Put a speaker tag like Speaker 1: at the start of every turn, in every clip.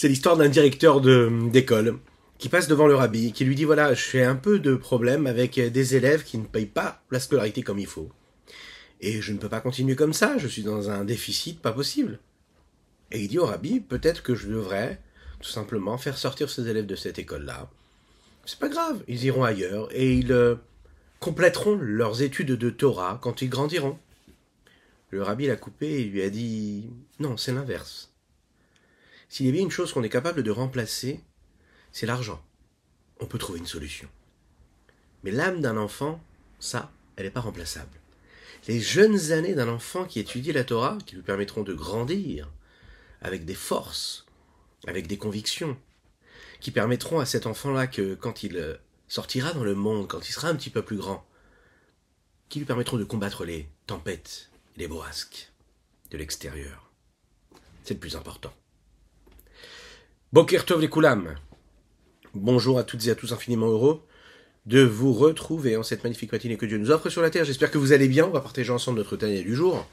Speaker 1: C'est l'histoire d'un directeur d'école qui passe devant le rabbi, qui lui dit voilà, j'ai un peu de problème avec des élèves qui ne payent pas la scolarité comme il faut. Et je ne peux pas continuer comme ça, je suis dans un déficit pas possible. Et il dit au rabbi, peut-être que je devrais tout simplement faire sortir ces élèves de cette école-là. C'est pas grave, ils iront ailleurs et ils euh, compléteront leurs études de Torah quand ils grandiront. Le rabbi l'a coupé et lui a dit non, c'est l'inverse. S'il y avait une chose qu'on est capable de remplacer, c'est l'argent. On peut trouver une solution. Mais l'âme d'un enfant, ça, elle n'est pas remplaçable. Les jeunes années d'un enfant qui étudie la Torah, qui lui permettront de grandir avec des forces, avec des convictions, qui permettront à cet enfant-là que quand il euh, sortira dans le monde, quand il sera un petit peu plus grand, qui lui permettront de combattre les tempêtes les bourrasques de l'extérieur. C'est le plus important. Boker Tov les. Bonjour à toutes et à tous infiniment heureux de vous retrouver en cette magnifique matinée que Dieu nous offre sur la terre. J'espère que vous allez bien. On va partager ensemble notre Tania du jour.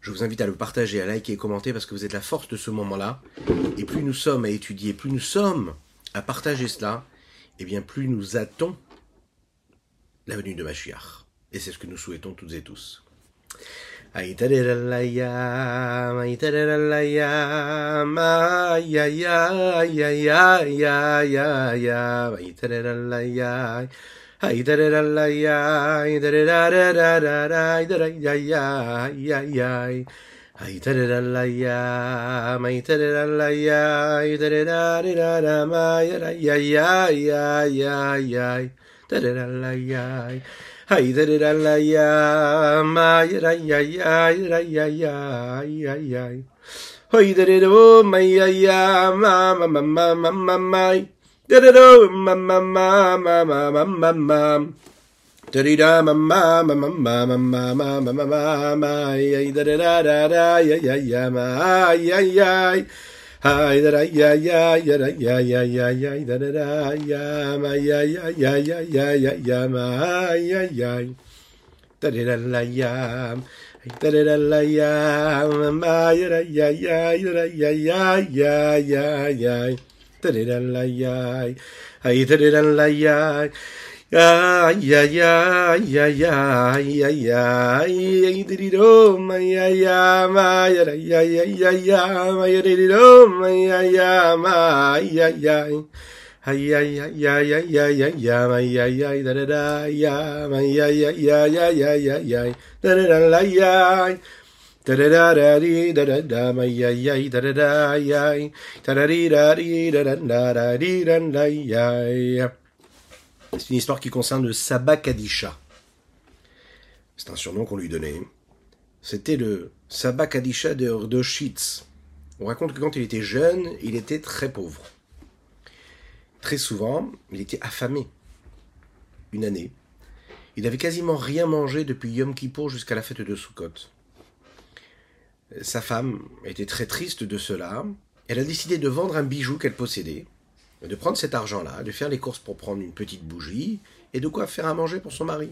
Speaker 1: Je vous invite à le partager, à liker et commenter parce que vous êtes la force de ce moment-là. Et plus nous sommes à étudier, plus nous sommes à partager cela, et bien plus nous hâtons la venue de Mashiach. Et c'est ce que nous souhaitons toutes et tous. היתרר על הים, היתרר על הים, איי איי איי איי איי איי איי היתרר על הים, היתרר על הים, היתרר על הים, היתרר על הים, היתרר על הים, aïe aïe aïe aïe aïe Hoideredo, maïaya, ma ma ma ma ma ma ma Deredo, ma ma ma ma ma ma ma ma Da-dee-da, ma ma ma ma ma ma ma ma ma ma ma ma ay da da da da da ya ya ya ma ay ay ay da da ya ya ya da ya ya ya ya da da da ya ma ya ya ya ya ya ya ya ma ay ay da da da la ya da da da la ya ma ya da ya ya ya da ya ya ya ya ya da da da la ya da da da la ya Ya ya ya ya ya ya ya idiriro ma ya ya ma ya ya ya ya ya ma ya idiriro ma ya ya ma ya ya ya ya ya ya ya ya ya ma ya ya da da da ya ma ya ya ya ya ya ya ya da da da la ya da da da da dee da da da ma ya ya da da da ya da da dee da dee da da da da dee da da ya C'est une histoire qui concerne le Sabbat Kadisha. C'est un surnom qu'on lui donnait. C'était le Sabbat Kadisha de, Schitz. On raconte que quand il était jeune, il était très pauvre. Très souvent, il était affamé. Une année. Il n'avait quasiment rien mangé depuis Yom Kippour jusqu'à la fête de Sukkot. Sa femme était très triste de cela. Elle a décidé de vendre un bijou qu'elle possédait de prendre cet argent-là, de faire les courses pour prendre une petite bougie et de quoi faire à manger pour son mari.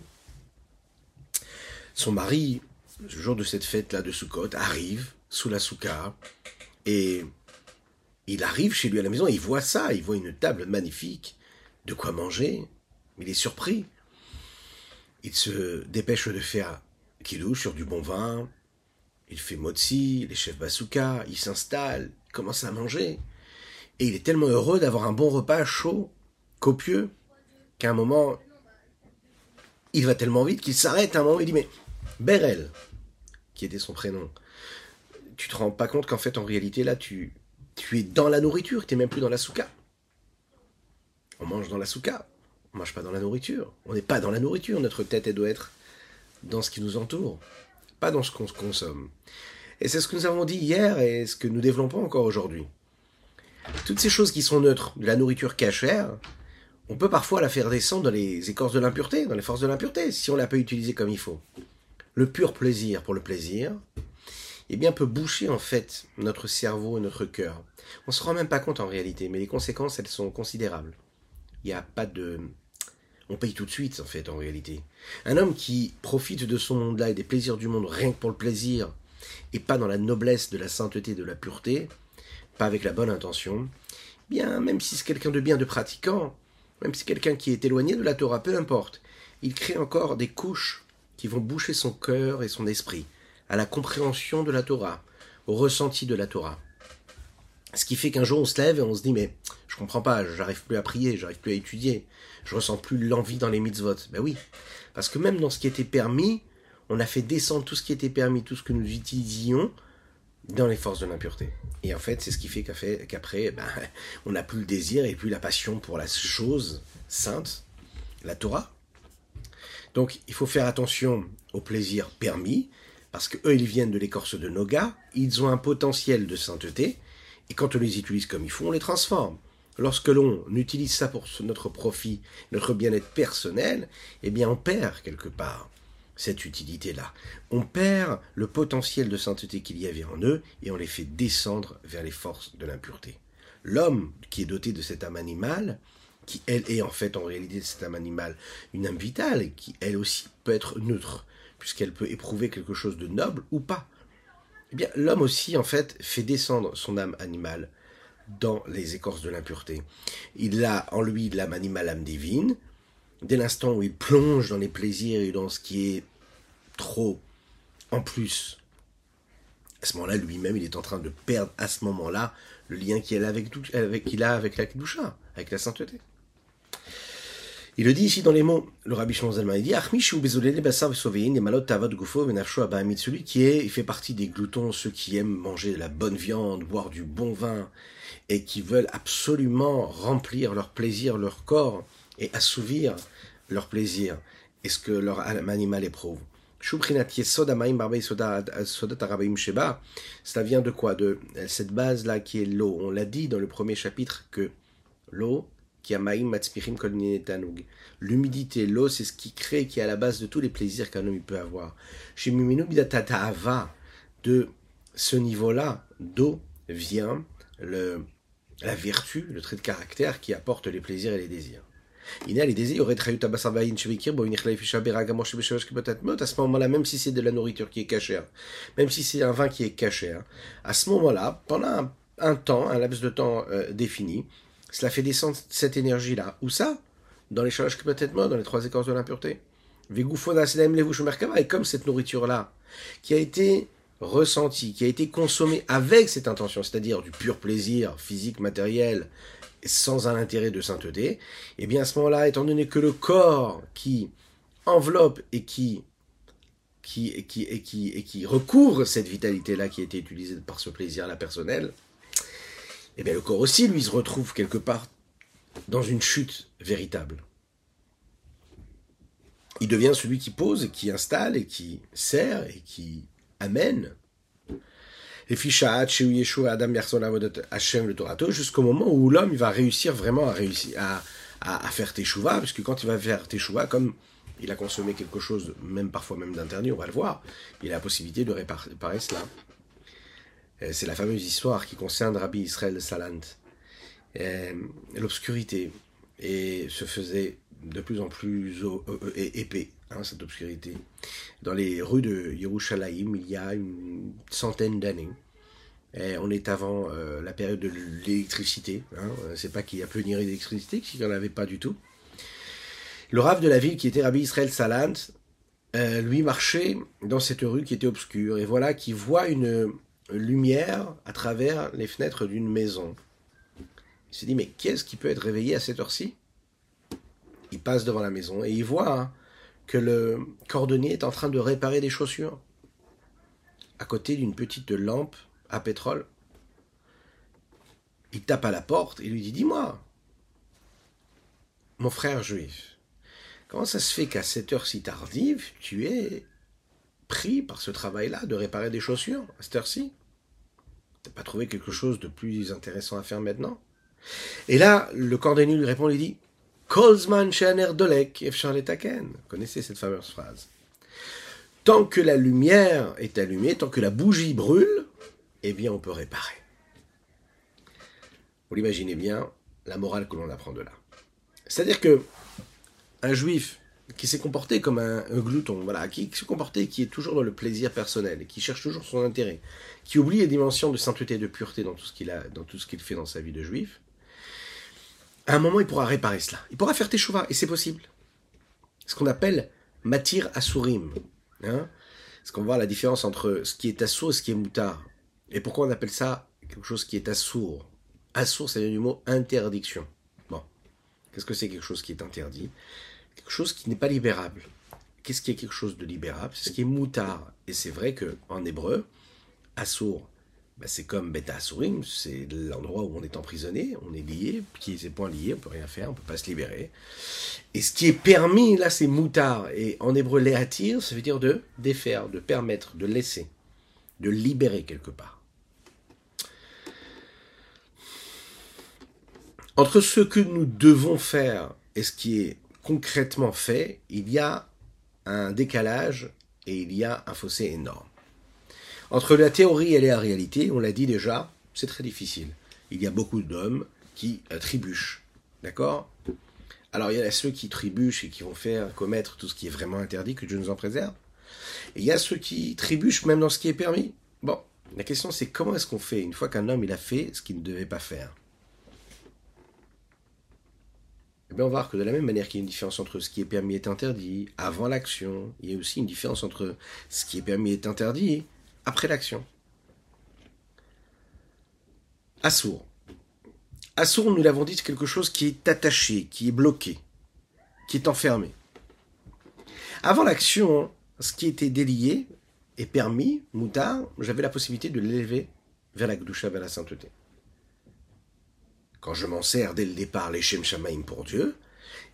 Speaker 1: Son mari, le jour de cette fête-là de Sukkot, arrive sous la souka et il arrive chez lui à la maison, il voit ça, il voit une table magnifique, de quoi manger. Il est surpris. Il se dépêche de faire kidouche sur du bon vin. Il fait motzi, les chefs basouka, il s'installe, commence à manger. Et il est tellement heureux d'avoir un bon repas chaud, copieux, qu'à un moment, il va tellement vite qu'il s'arrête à un moment et dit Mais Berel, qui était son prénom, tu te rends pas compte qu'en fait, en réalité, là, tu, tu es dans la nourriture, tu n'es même plus dans la souka. On mange dans la souka, on mange pas dans la nourriture. On n'est pas dans la nourriture, notre tête, elle doit être dans ce qui nous entoure, pas dans ce qu'on consomme. Et c'est ce que nous avons dit hier et ce que nous développons encore aujourd'hui. Toutes ces choses qui sont neutres, de la nourriture cachère, on peut parfois la faire descendre dans les écorces de l'impureté, dans les forces de l'impureté, si on l'a pas utilisée comme il faut. Le pur plaisir pour le plaisir, eh bien, peut boucher en fait notre cerveau et notre cœur. On se rend même pas compte en réalité, mais les conséquences, elles sont considérables. Il n'y a pas de... On paye tout de suite, en fait, en réalité. Un homme qui profite de son monde-là et des plaisirs du monde rien que pour le plaisir, et pas dans la noblesse de la sainteté, de la pureté, pas avec la bonne intention, bien, même si c'est quelqu'un de bien, de pratiquant, même si c'est quelqu'un qui est éloigné de la Torah, peu importe, il crée encore des couches qui vont boucher son cœur et son esprit à la compréhension de la Torah, au ressenti de la Torah. Ce qui fait qu'un jour on se lève et on se dit mais je comprends pas, j'arrive plus à prier, j'arrive plus à étudier, je ressens plus l'envie dans les mitzvot. Ben oui, parce que même dans ce qui était permis, on a fait descendre tout ce qui était permis, tout ce que nous utilisions dans les forces de l'impureté. Et en fait, c'est ce qui fait qu'après, ben, on n'a plus le désir et plus la passion pour la chose sainte, la Torah. Donc, il faut faire attention aux plaisirs permis, parce que eux, ils viennent de l'écorce de Noga, ils ont un potentiel de sainteté, et quand on les utilise comme il faut, on les transforme. Lorsque l'on utilise ça pour notre profit, notre bien-être personnel, eh bien, on perd quelque part cette utilité-là. On perd le potentiel de sainteté qu'il y avait en eux et on les fait descendre vers les forces de l'impureté. L'homme qui est doté de cette âme animale, qui elle est en fait en réalité cette âme animale une âme vitale, qui elle aussi peut être neutre, puisqu'elle peut éprouver quelque chose de noble ou pas. Eh bien, l'homme aussi en fait fait descendre son âme animale dans les écorces de l'impureté. Il a en lui l'âme animale, âme divine, dès l'instant où il plonge dans les plaisirs et dans ce qui est trop en plus, à ce moment-là, lui-même, il est en train de perdre à ce moment-là le lien qu'il a avec, la Kedusha, avec la sainteté. Il le dit ici dans les mots, le Rabbi Shimon il dit celui qui est, il fait partie des gloutons, ceux qui aiment manger de la bonne viande, boire du bon vin, et qui veulent absolument remplir leur plaisir, leur corps, et assouvir leur plaisir et ce que leur animal éprouve. Cela vient de quoi? De cette base-là qui est l'eau. On l'a dit dans le premier chapitre que l'eau, L'humidité, l'eau, c'est ce qui crée, qui est à la base de tous les plaisirs qu'un homme peut avoir. Chez de ce niveau-là d'eau vient le, la vertu, le trait de caractère qui apporte les plaisirs et les désirs. À ce moment-là, même si c'est de la nourriture qui est cachère, même si c'est un vin qui est cachère, à ce moment-là, pendant un, temps, un laps de temps euh, défini, cela fait descendre cette énergie-là. Où ça? Dans les peut-être dans les trois écorces de l'impureté. Et comme cette nourriture-là, qui a été ressentie, qui a été consommée avec cette intention, c'est-à-dire du pur plaisir physique, matériel, sans un intérêt de sainteté, et eh bien à ce moment-là, étant donné que le corps qui enveloppe et qui qui, qui, et qui, et qui recouvre cette vitalité-là qui a été utilisée par ce plaisir-là personnel, et eh bien le corps aussi, lui, se retrouve quelque part dans une chute véritable. Il devient celui qui pose, qui installe et qui sert et qui amène jusqu'au moment où l'homme va réussir vraiment à, faire teshuva, parce que quand il va faire teshuva, comme il a consommé quelque chose, même parfois même d'interdit, on va le voir, il a la possibilité de réparer cela. Euh, c'est la fameuse histoire qui concerne Rabbi Israël Salant. Euh, l'obscurité et se faisait de plus en plus épais, hein, cette obscurité. Dans les rues de Yerushalayim, il y a une centaine d'années, on est avant euh, la période de l'électricité. Hein. C'est pas qu'il y a peu d'électricité, qu'il n'y en avait pas du tout. Le rave de la ville, qui était Rabbi Israël Salant, euh, lui marchait dans cette rue qui était obscure. Et voilà qu'il voit une lumière à travers les fenêtres d'une maison. Il se dit, mais qu'est-ce qui peut être réveillé à cette heure-ci? Il passe devant la maison et il voit hein, que le cordonnier est en train de réparer des chaussures à côté d'une petite lampe à pétrole. Il tape à la porte et lui dit Dis-moi, mon frère juif, comment ça se fait qu'à cette heure si tardive, tu es pris par ce travail-là de réparer des chaussures à cette heure-ci? T'as pas trouvé quelque chose de plus intéressant à faire maintenant? Et là, le cordonnier lui répond, lui dit Kolzman Shaner Dolek Efsharletaken. Connaissez cette fameuse phrase. Tant que la lumière est allumée, tant que la bougie brûle, eh bien on peut réparer. Vous l'imaginez bien, la morale que l'on apprend de là. C'est-à-dire que un juif qui s'est comporté comme un, glouton, voilà, qui, s'est comporté, qui est toujours dans le plaisir personnel, qui cherche toujours son intérêt, qui oublie les dimensions de sainteté et de pureté dans tout ce qu'il a, dans tout ce qu'il fait dans sa vie de juif, à un moment, il pourra réparer cela. Il pourra faire teshuva, et c'est possible. Ce qu'on appelle matir asurim. Hein Parce qu'on voit la différence entre ce qui est assour et ce qui est moutard. Et pourquoi on appelle ça quelque chose qui est assour? Assour, ça vient du mot interdiction. Bon. Qu'est-ce que c'est quelque chose qui est interdit? Quelque chose qui n'est pas libérable. Qu'est-ce qui est quelque chose de libérable? C'est ce qui est moutard. Et c'est vrai que en hébreu, assour, bah, c'est comme Beta Asurim, c'est l'endroit où on est emprisonné, on est lié, pieds et poings liés, on peut rien faire, on peut pas se libérer. Et ce qui est permis, là, c'est moutard. Et en hébreu, léatir, ça veut dire de défaire, de permettre, de laisser, de libérer quelque part. Entre ce que nous devons faire et ce qui est concrètement fait, il y a un décalage et il y a un fossé énorme. Entre la théorie et la réalité, on l'a dit déjà, c'est très difficile. Il y a beaucoup d'hommes qui euh, trébuchent. D'accord? Alors il y a ceux qui trébuchent et qui vont faire commettre tout ce qui est vraiment interdit, que Dieu nous en préserve. Et il y a ceux qui trébuchent même dans ce qui est permis. Bon, la question c'est comment est-ce qu'on fait une fois qu'un homme a fait ce qu'il ne devait pas faire? Eh bien, on va voir que de la même manière qu'il y a une différence entre ce qui est permis et interdit avant l'action, il y a aussi une différence entre ce qui est permis et interdit après l'action. Assour. Assour, nous l'avons dit, c'est quelque chose qui est attaché, qui est bloqué, qui est enfermé. Avant l'action, ce qui était délié et permis, moutard, j'avais la possibilité de l'élever vers la Gdusha, vers la sainteté. Quand je m'en sers dès le départ, les Shem Shamaim pour Dieu,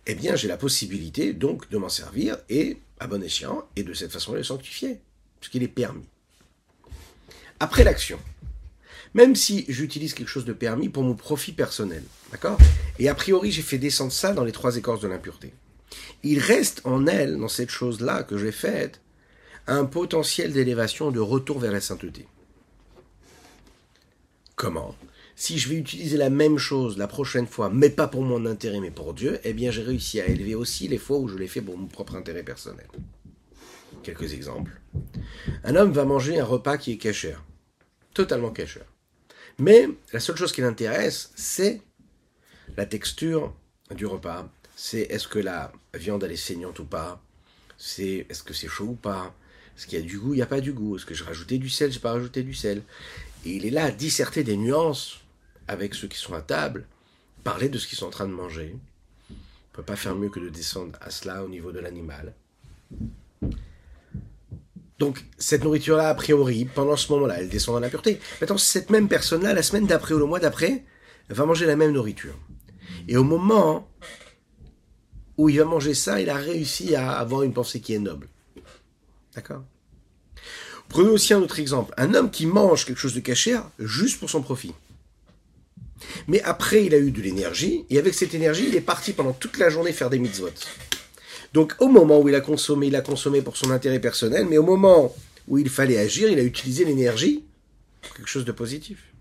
Speaker 1: eh bien j'ai la possibilité donc de m'en servir et, à bon escient, et de cette façon le sanctifier, puisqu'il est permis après l'action. Même si j'utilise quelque chose de permis pour mon profit personnel. D'accord? Et a priori, j'ai fait descendre ça dans les trois écorces de l'impureté. Il reste en elle, dans cette chose-là que j'ai faite, un potentiel d'élévation, de retour vers la sainteté. Comment? Si je vais utiliser la même chose la prochaine fois, mais pas pour mon intérêt, mais pour Dieu, eh bien j'ai réussi à élever aussi les fois où je l'ai fait pour mon propre intérêt personnel. Quelques exemples. Un homme va manger un repas qui est cachère, totalement cachère. Mais la seule chose qui l'intéresse, c'est la texture du repas. C'est est-ce que la viande elle est saignante ou pas? C'est est-ce que c'est chaud ou pas? Est-ce qu'il y a du goût Il n'y a pas du goût? Est-ce que j'ai rajouté du sel J'ai pas rajouté du sel? Et il est là à disserter des nuances avec ceux qui sont à table, parler de ce qu'ils sont en train de manger. On ne peut pas faire mieux que de descendre à cela au niveau de l'animal. Donc, cette nourriture-là, a priori, pendant ce moment-là, elle descend dans la pureté. Maintenant, cette même personne-là, la semaine d'après ou le mois d'après, va manger la même nourriture. Et au moment où il va manger ça, il a réussi à avoir une pensée qui est noble. D'accord? Prenons aussi un autre exemple. Un homme qui mange quelque chose de cachère juste pour son profit. Mais après, il a eu de l'énergie, et avec cette énergie, il est parti pendant toute la journée faire des mitzvot. Donc au moment où il a consommé, il a consommé pour son intérêt personnel, mais au moment où il fallait agir, il a utilisé l'énergie pour quelque chose de positif.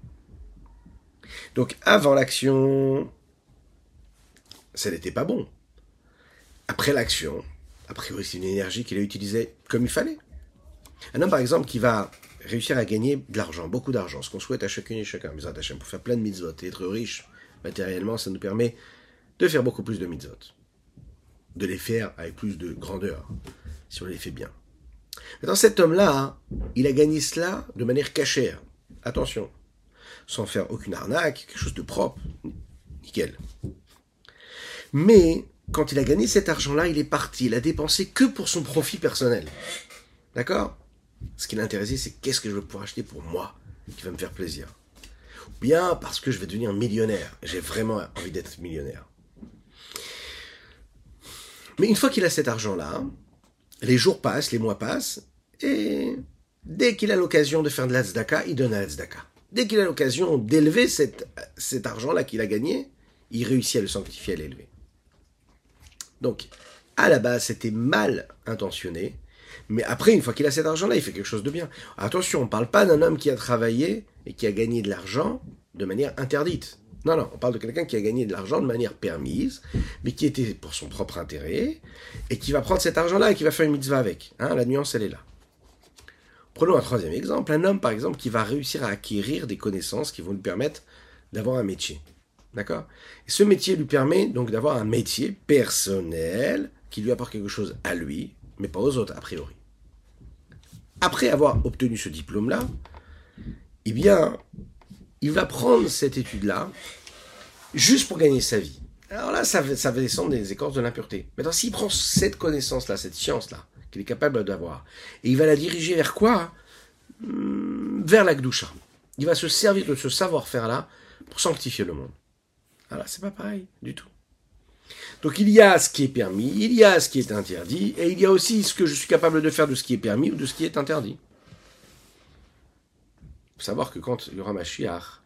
Speaker 1: Donc avant l'action, ça n'était pas bon. Après l'action, a priori c'est une énergie qu'il a utilisée comme il fallait. Un homme par exemple qui va réussir à gagner de l'argent, beaucoup d'argent, ce qu'on souhaite à chacune et chacun, pour faire plein de mitzvot et être riche matériellement, ça nous permet de faire beaucoup plus de mitzvot de les faire avec plus de grandeur, si on les fait bien. Maintenant, cet homme-là, il a gagné cela de manière cachère. Attention, sans faire aucune arnaque, quelque chose de propre, nickel. Mais quand il a gagné cet argent-là, il est parti, il a dépensé que pour son profit personnel. D'accord? Ce qui l'intéressait, c'est qu'est-ce que je vais pouvoir acheter pour moi, qui va me faire plaisir? Ou bien parce que je vais devenir millionnaire. J'ai vraiment envie d'être millionnaire. Mais une fois qu'il a cet argent-là, les jours passent, les mois passent, et dès qu'il a l'occasion de faire de la tzedaka, il donne à la. Dès qu'il a l'occasion d'élever cet, cet argent-là qu'il a gagné, il réussit à le sanctifier, à l'élever. Donc, à la base, c'était mal intentionné, mais après, une fois qu'il a cet argent-là, il fait quelque chose de bien. Attention, on ne parle pas d'un homme qui a travaillé et qui a gagné de l'argent de manière interdite. Non, non, on parle de quelqu'un qui a gagné de l'argent de manière permise, mais qui était pour son propre intérêt, et qui va prendre cet argent-là et qui va faire une mitzvah avec. Hein, la nuance, elle est là. Prenons un troisième exemple, un homme par exemple qui va réussir à acquérir des connaissances qui vont lui permettre d'avoir un métier. D'accord? Ce métier lui permet donc d'avoir un métier personnel qui lui apporte quelque chose à lui, mais pas aux autres a priori. Après avoir obtenu ce diplôme-là, eh bien, il va prendre cette étude-là juste pour gagner sa vie. Alors là, ça, va descendre des écorces de l'impureté. Maintenant, s'il prend cette connaissance-là, cette science-là, qu'il est capable d'avoir, et il va la diriger vers quoi? Hmm, Vers la Gdusha. Il va se servir de ce savoir-faire-là pour sanctifier le monde. Alors, c'est pas pareil du tout. Donc il y a ce qui est permis, il y a ce qui est interdit, et il y a aussi ce que je suis capable de faire de ce qui est permis ou de ce qui est interdit. Faut savoir que quand il y aura Mashiach,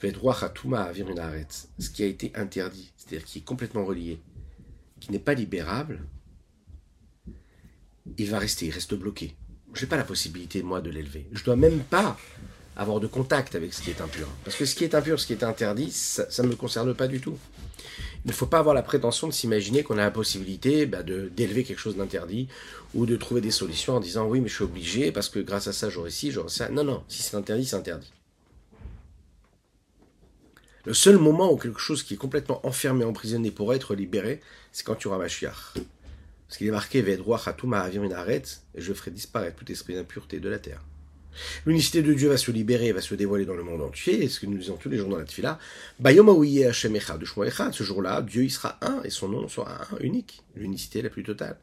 Speaker 1: ce qui a été interdit, c'est-à-dire qui est complètement relié, qui n'est pas libérable, il va rester, il reste bloqué. Je n'ai pas la possibilité, moi, de l'élever. Je ne dois même pas avoir de contact avec ce qui est impur. Parce que ce qui est impur, ce qui est interdit, ça ne me concerne pas du tout. Il ne faut pas avoir la prétention de s'imaginer qu'on a la possibilité bah, d'élever quelque chose d'interdit ou de trouver des solutions en disant oui mais je suis obligé parce que grâce à ça j'aurai ci, j'aurai ça. Non, non, si c'est interdit, c'est interdit. Le seul moment où quelque chose qui est complètement enfermé, emprisonné pourrait être libéré, c'est quand tu auras Mashiach. Parce qu'il est marqué Vedroach une arrête et je ferai disparaître tout esprit d'impureté de la terre. L'unicité de Dieu va se libérer, va se dévoiler dans le monde entier, et ce que nous disons tous les jours dans la tefila, ce jour-là, Dieu il sera un, et son nom sera un, unique, l'unicité la plus totale.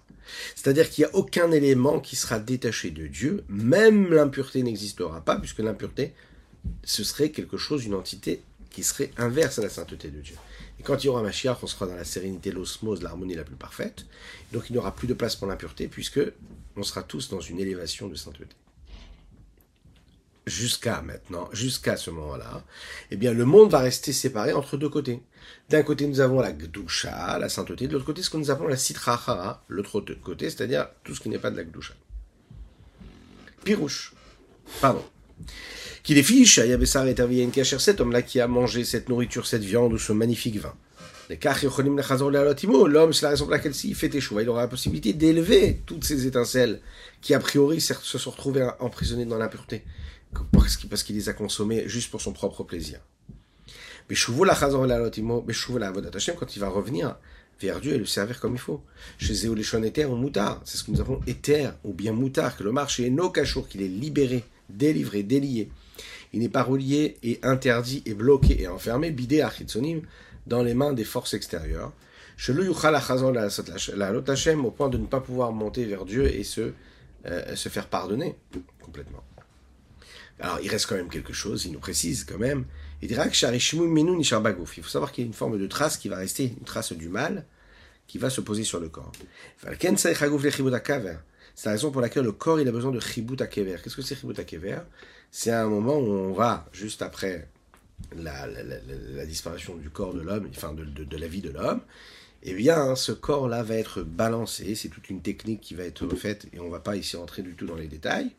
Speaker 1: C'est-à-dire qu'il n'y a aucun élément qui sera détaché de Dieu, même l'impureté n'existera pas, puisque l'impureté, ce serait quelque chose, une entité qui serait inverse à la sainteté de Dieu. Et quand il y aura Mashiach, on sera dans la sérénité, l'osmose, l'harmonie la plus parfaite. Donc il n'y aura plus de place pour l'impureté, puisque on sera tous dans une élévation de sainteté jusqu'à maintenant, jusqu'à ce moment-là, eh bien, le monde va rester séparé entre deux côtés. D'un côté, nous avons la Gdusha, la sainteté, de l'autre côté, ce que nous appelons la Sitrachara, l'autre côté, c'est-à-dire tout ce qui n'est pas de la Gdusha. Pirouche. Pardon. Qui les fiche, Ayabessar et Kacher, cet homme-là qui a mangé cette nourriture, cette viande ou ce magnifique vin. L'homme, c'est la raison pour laquelle s'il fait échouer, il aura la possibilité d'élever toutes ces étincelles qui, a priori, se sont retrouvées emprisonnées dans l'impureté parce qu'il les a consommés juste pour son propre plaisir. Quand il va revenir vers Dieu et le servir comme il faut. Chez Zéoléchon Éther ou Moutard, c'est ce que nous avons Éther ou bien Moutard, que le marché est no cachour, qu'il est libéré, délivré, délié. Il n'est pas relié et interdit et bloqué et enfermé, bidé à dans les mains des forces extérieures. Chez le au point de ne pas pouvoir monter vers Dieu et se, euh, se faire pardonner complètement. Alors, il reste quand même quelque chose, il nous précise quand même. Il dira Il faut savoir qu'il y a une forme de trace qui va rester, une trace du mal, qui va se poser sur le corps. C'est la raison pour laquelle le corps il a besoin de chibut akever. Qu'est-ce que c'est chibut akever C'est un moment où on va, juste après la, disparition du corps de l'homme, enfin de, de, la vie de l'homme, eh bien, ce corps-là va être balancé. C'est toute une technique qui va être faite, et on ne va pas ici rentrer du tout dans les détails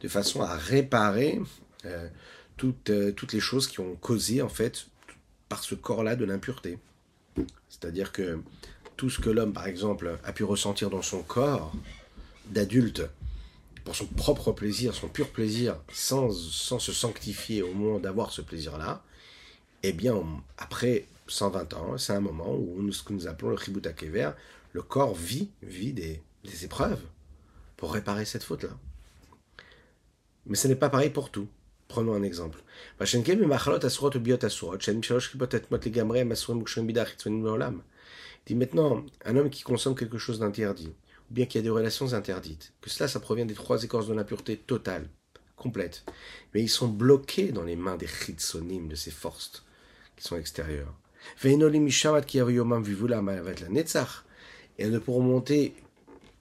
Speaker 1: de façon à réparer euh, toutes, euh, toutes les choses qui ont causé, en fait, par ce corps-là de l'impureté. C'est-à-dire que tout ce que l'homme, par exemple, a pu ressentir dans son corps d'adulte, pour son propre plaisir, son pur plaisir, sans, sans se sanctifier au moment d'avoir ce plaisir-là, eh bien, après 120 ans, c'est un moment où nous, ce que nous appelons le Kever, le corps vit, vit des épreuves pour réparer cette faute-là. Mais ce n'est pas pareil pour tout. Prenons un exemple. Dit maintenant, un homme qui consomme quelque chose d'interdit, ou bien qui a des relations interdites, que cela, ça provient des trois écorces de l'impureté totale, complète. Mais ils sont bloqués dans les mains des chitsonim, de ces forces qui sont extérieures. Et elles ne pourront monter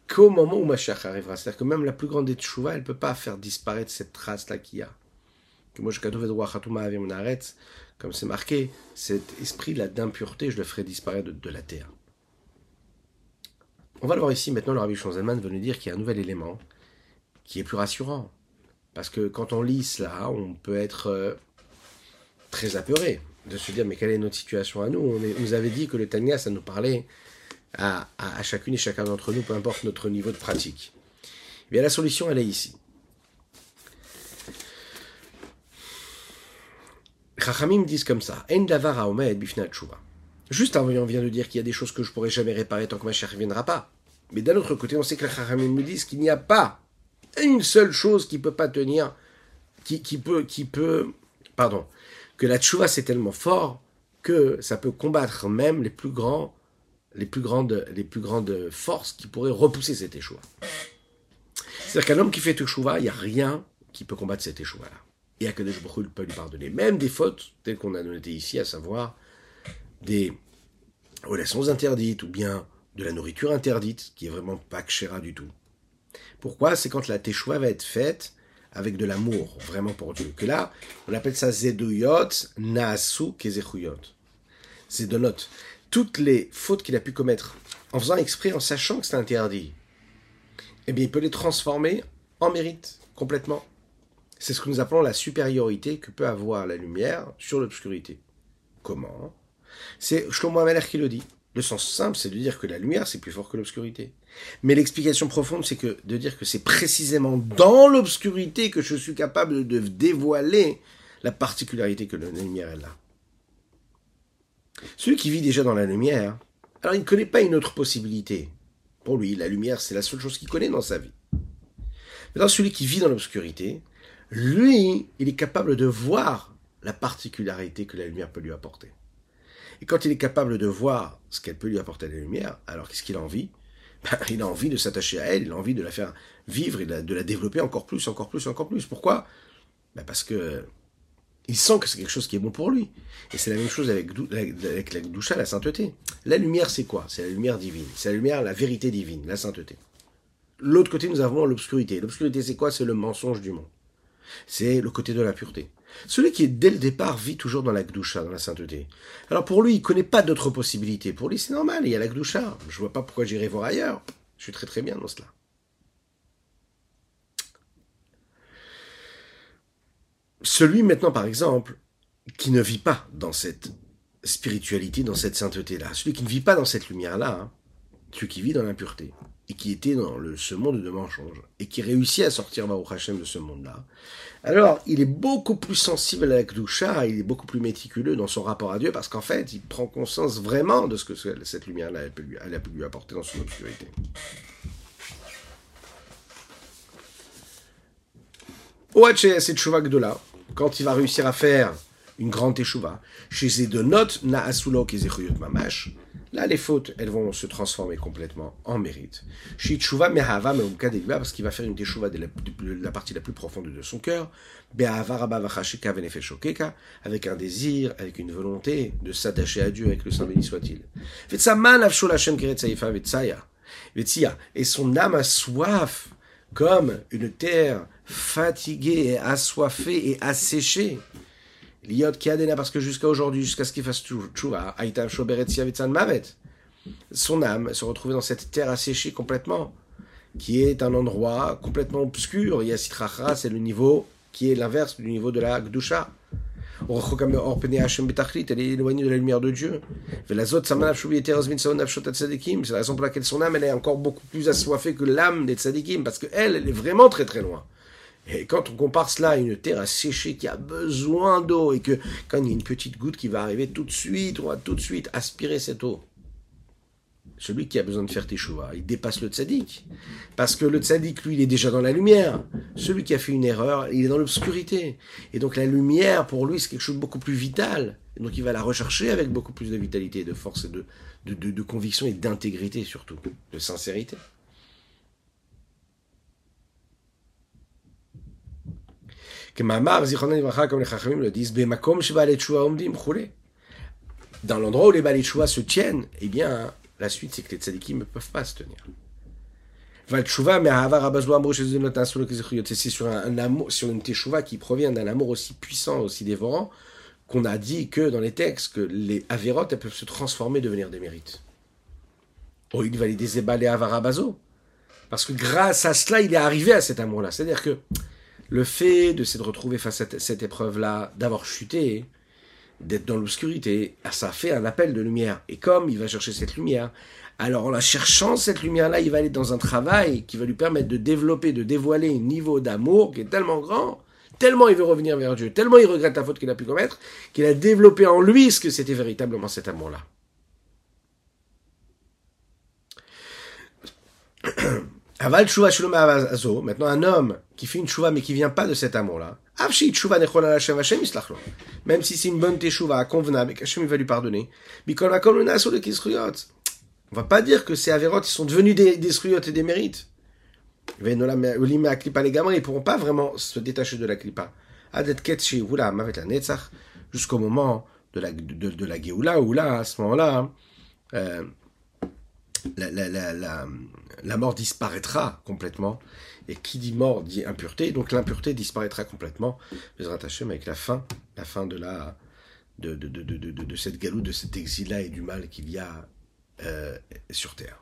Speaker 1: qu'au moment où Mashiach arrivera. C'est-à-dire que même la plus grande des tchouva, elle ne peut pas faire disparaître cette trace-là qu'il y a. Comme c'est marqué, cet esprit-là d'impureté, je le ferai disparaître de, la terre. On va le voir ici maintenant, le Rabbi Shonzelman veut nous dire qu'il y a un nouvel élément qui est plus rassurant. Parce que quand on lit cela, on peut être euh, très apeuré. de se dire, mais quelle est notre situation à nous? On nous avait dit que le Tanya, ça nous parlait à, chacune et chacun d'entre nous, peu importe notre niveau de pratique. Eh bien, la solution, elle est ici. Chachamim disent comme ça, En davar Juste avant, on vient de dire qu'il y a des choses que je pourrais jamais réparer tant que ma chère ne viendra pas. Mais d'un autre côté, on sait que les Chachamim nous disent qu'il n'y a pas une seule chose qui peut pas tenir, qui, qui peut, qui peut, pardon, que la tchouva c'est tellement fort que ça peut combattre même les plus grands, les plus grandes, les plus grandes forces qui pourraient repousser cet échouva. C'est-à-dire qu'un homme qui fait tchouva, il n'y a rien qui peut combattre cet échouva-là. Et Akadosh Baruch peut lui pardonner. Même des fautes telles qu'on a noté ici, à savoir des relations interdites ou bien de la nourriture interdite, qui est vraiment pas kshera du tout. Pourquoi? C'est quand la teshuva va être faite avec de l'amour, vraiment pour Dieu. Que là, on appelle ça zeduyot naasu kezechuyot. Zedonot. Toutes les fautes qu'il a pu commettre en faisant exprès, en sachant que c'est interdit, eh bien, il peut les transformer en mérite, complètement. C'est ce que nous appelons la supériorité que peut avoir la lumière sur l'obscurité. Comment? C'est Shlomo Ameler qui le dit. Le sens simple, c'est de dire que la lumière, c'est plus fort que l'obscurité. Mais l'explication profonde, c'est que de dire que c'est précisément dans l'obscurité que je suis capable de dévoiler la particularité que la lumière est là. Celui qui vit déjà dans la lumière, alors il ne connaît pas une autre possibilité. Pour lui, la lumière, c'est la seule chose qu'il connaît dans sa vie. Maintenant, celui qui vit dans l'obscurité, lui, il est capable de voir la particularité que la lumière peut lui apporter. Et quand il est capable de voir ce qu'elle peut lui apporter la lumière, alors qu'est-ce qu'il a envie? Ben, Il a envie de s'attacher à elle, il a envie de la faire vivre et de la développer encore plus, encore plus, encore plus. Pourquoi? Ben Parce que il sent que c'est quelque chose qui est bon pour lui. Et c'est la même chose avec, la doucha, la sainteté. La lumière, c'est quoi? C'est la lumière divine. C'est la lumière, la vérité divine, la sainteté. L'autre côté, nous avons l'obscurité. L'obscurité, c'est quoi? C'est le mensonge du monde. C'est le côté de la pureté. Celui qui, dès le départ, vit toujours dans la Gdusha, dans la sainteté. Alors pour lui, il ne connaît pas d'autres possibilités. Pour lui, c'est normal, il y a la Gdusha. Je ne vois pas pourquoi j'irai voir ailleurs. Je suis très très bien dans cela. Celui maintenant, par exemple, qui ne vit pas dans cette spiritualité, dans cette sainteté-là, celui qui ne vit pas dans cette lumière-là, hein, celui qui vit dans l'impureté, et qui était dans le, ce monde de mensonge, et qui réussit à sortir Baruch Hashem de ce monde-là, alors il est beaucoup plus sensible à la Kdusha, il est beaucoup plus méticuleux dans son rapport à Dieu, parce qu'en fait, il prend conscience vraiment de ce que cette lumière-là, elle, a pu lui apporter dans son obscurité. Oache, c'est Gdola, quand il va réussir à faire une grande teshuva, chez Zedonot, Naasulo, Mamash, Là, les fautes, elles vont se transformer complètement en mérite. parce qu'il va faire une teshuva de la, partie la plus profonde de son cœur, avec un désir, avec une volonté de s'attacher à Dieu, avec le Saint béni soit-il. Et son âme a soif, comme une terre fatiguée et assoiffée et asséchée. Liot Kiadena, parce que jusqu'à aujourd'hui, jusqu'à ce qu'il fasse Tchouva, Aitam Mavet, son âme se retrouvait dans cette terre asséchée complètement, qui est un endroit complètement obscur. Yassitracha, c'est le niveau qui est l'inverse du niveau de la Gdusha. Elle est éloignée de la lumière de Dieu. C'est la raison pour laquelle son âme est encore beaucoup plus assoiffée que l'âme des tzadikim, parce qu'elle, elle est vraiment très très loin. Et quand on compare cela à une terre asséchée qui a besoin d'eau et que quand il y a une petite goutte qui va arriver tout de suite, on va tout de suite aspirer cette eau. Celui qui a besoin de faire teshuva, il dépasse le tzaddik. Parce que le tzaddik, lui, il est déjà dans la lumière. Celui qui a fait une erreur, il est dans l'obscurité. Et donc la lumière, pour lui, c'est quelque chose de beaucoup plus vital. Et donc il va la rechercher avec beaucoup plus de vitalité, de force et de, de conviction et d'intégrité surtout, de sincérité. Disent, dans l'endroit où les Balechua se tiennent, eh bien, la suite, c'est que les tzadikim ne peuvent pas se tenir. C'est sur, un, amour, sur une teshuva qui provient d'un amour aussi puissant, aussi dévorant, qu'on a dit que dans les textes, que les avérotes, elles peuvent se transformer, devenir des mérites. Oh, il va les déséballer avarabazo. Parce que grâce à cela, il est arrivé à cet amour-là. C'est-à-dire que le fait de se retrouver face à cette épreuve-là, d'avoir chuté, d'être dans l'obscurité, ah, ça fait un appel de lumière. Et comme il va chercher cette lumière, alors en la cherchant, cette lumière-là, il va aller dans un travail qui va lui permettre de développer, de dévoiler un niveau d'amour qui est tellement grand, tellement il veut revenir vers Dieu, tellement il regrette la faute qu'il a pu commettre, qu'il a développé en lui ce que c'était véritablement cet amour-là. Aval maintenant un homme qui fait une chouva mais qui vient pas de cet amour-là, même si c'est une bonne teshuva convenable et qu'Hachem va lui pardonner, on va pas dire que ces ils sont devenus des, des et des mérites. Ils ne pourront pas vraiment se détacher de la klipa. Jusqu'au moment de la, de, de la Géoula, où à ce moment-là, euh, la, mort disparaîtra complètement. Et qui dit mort dit impureté. Donc l'impureté disparaîtra complètement. avec la fin, la fin de la de, de, de, de cette galoute, de cet exil-là et du mal qu'il y a euh, sur terre.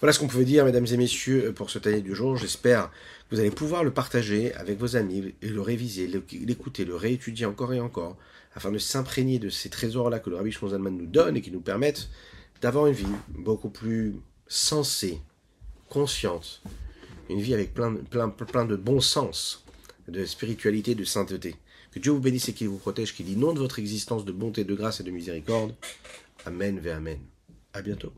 Speaker 1: Voilà ce qu'on pouvait dire, mesdames et messieurs, pour ce année du jour. J'espère que vous allez pouvoir le partager avec vos amis et le réviser, l'écouter, le réétudier encore et encore, afin de s'imprégner de ces trésors-là que le Rabbi Shmozalman nous donne et qui nous permettent d'avoir une vie beaucoup plus sensée, consciente, une vie avec plein, plein, plein de bon sens, de spiritualité, de sainteté. Que Dieu vous bénisse et qu'il vous protège, qu'il inonde votre existence de bonté, de grâce et de miséricorde. Amen, ve Amen. À bientôt.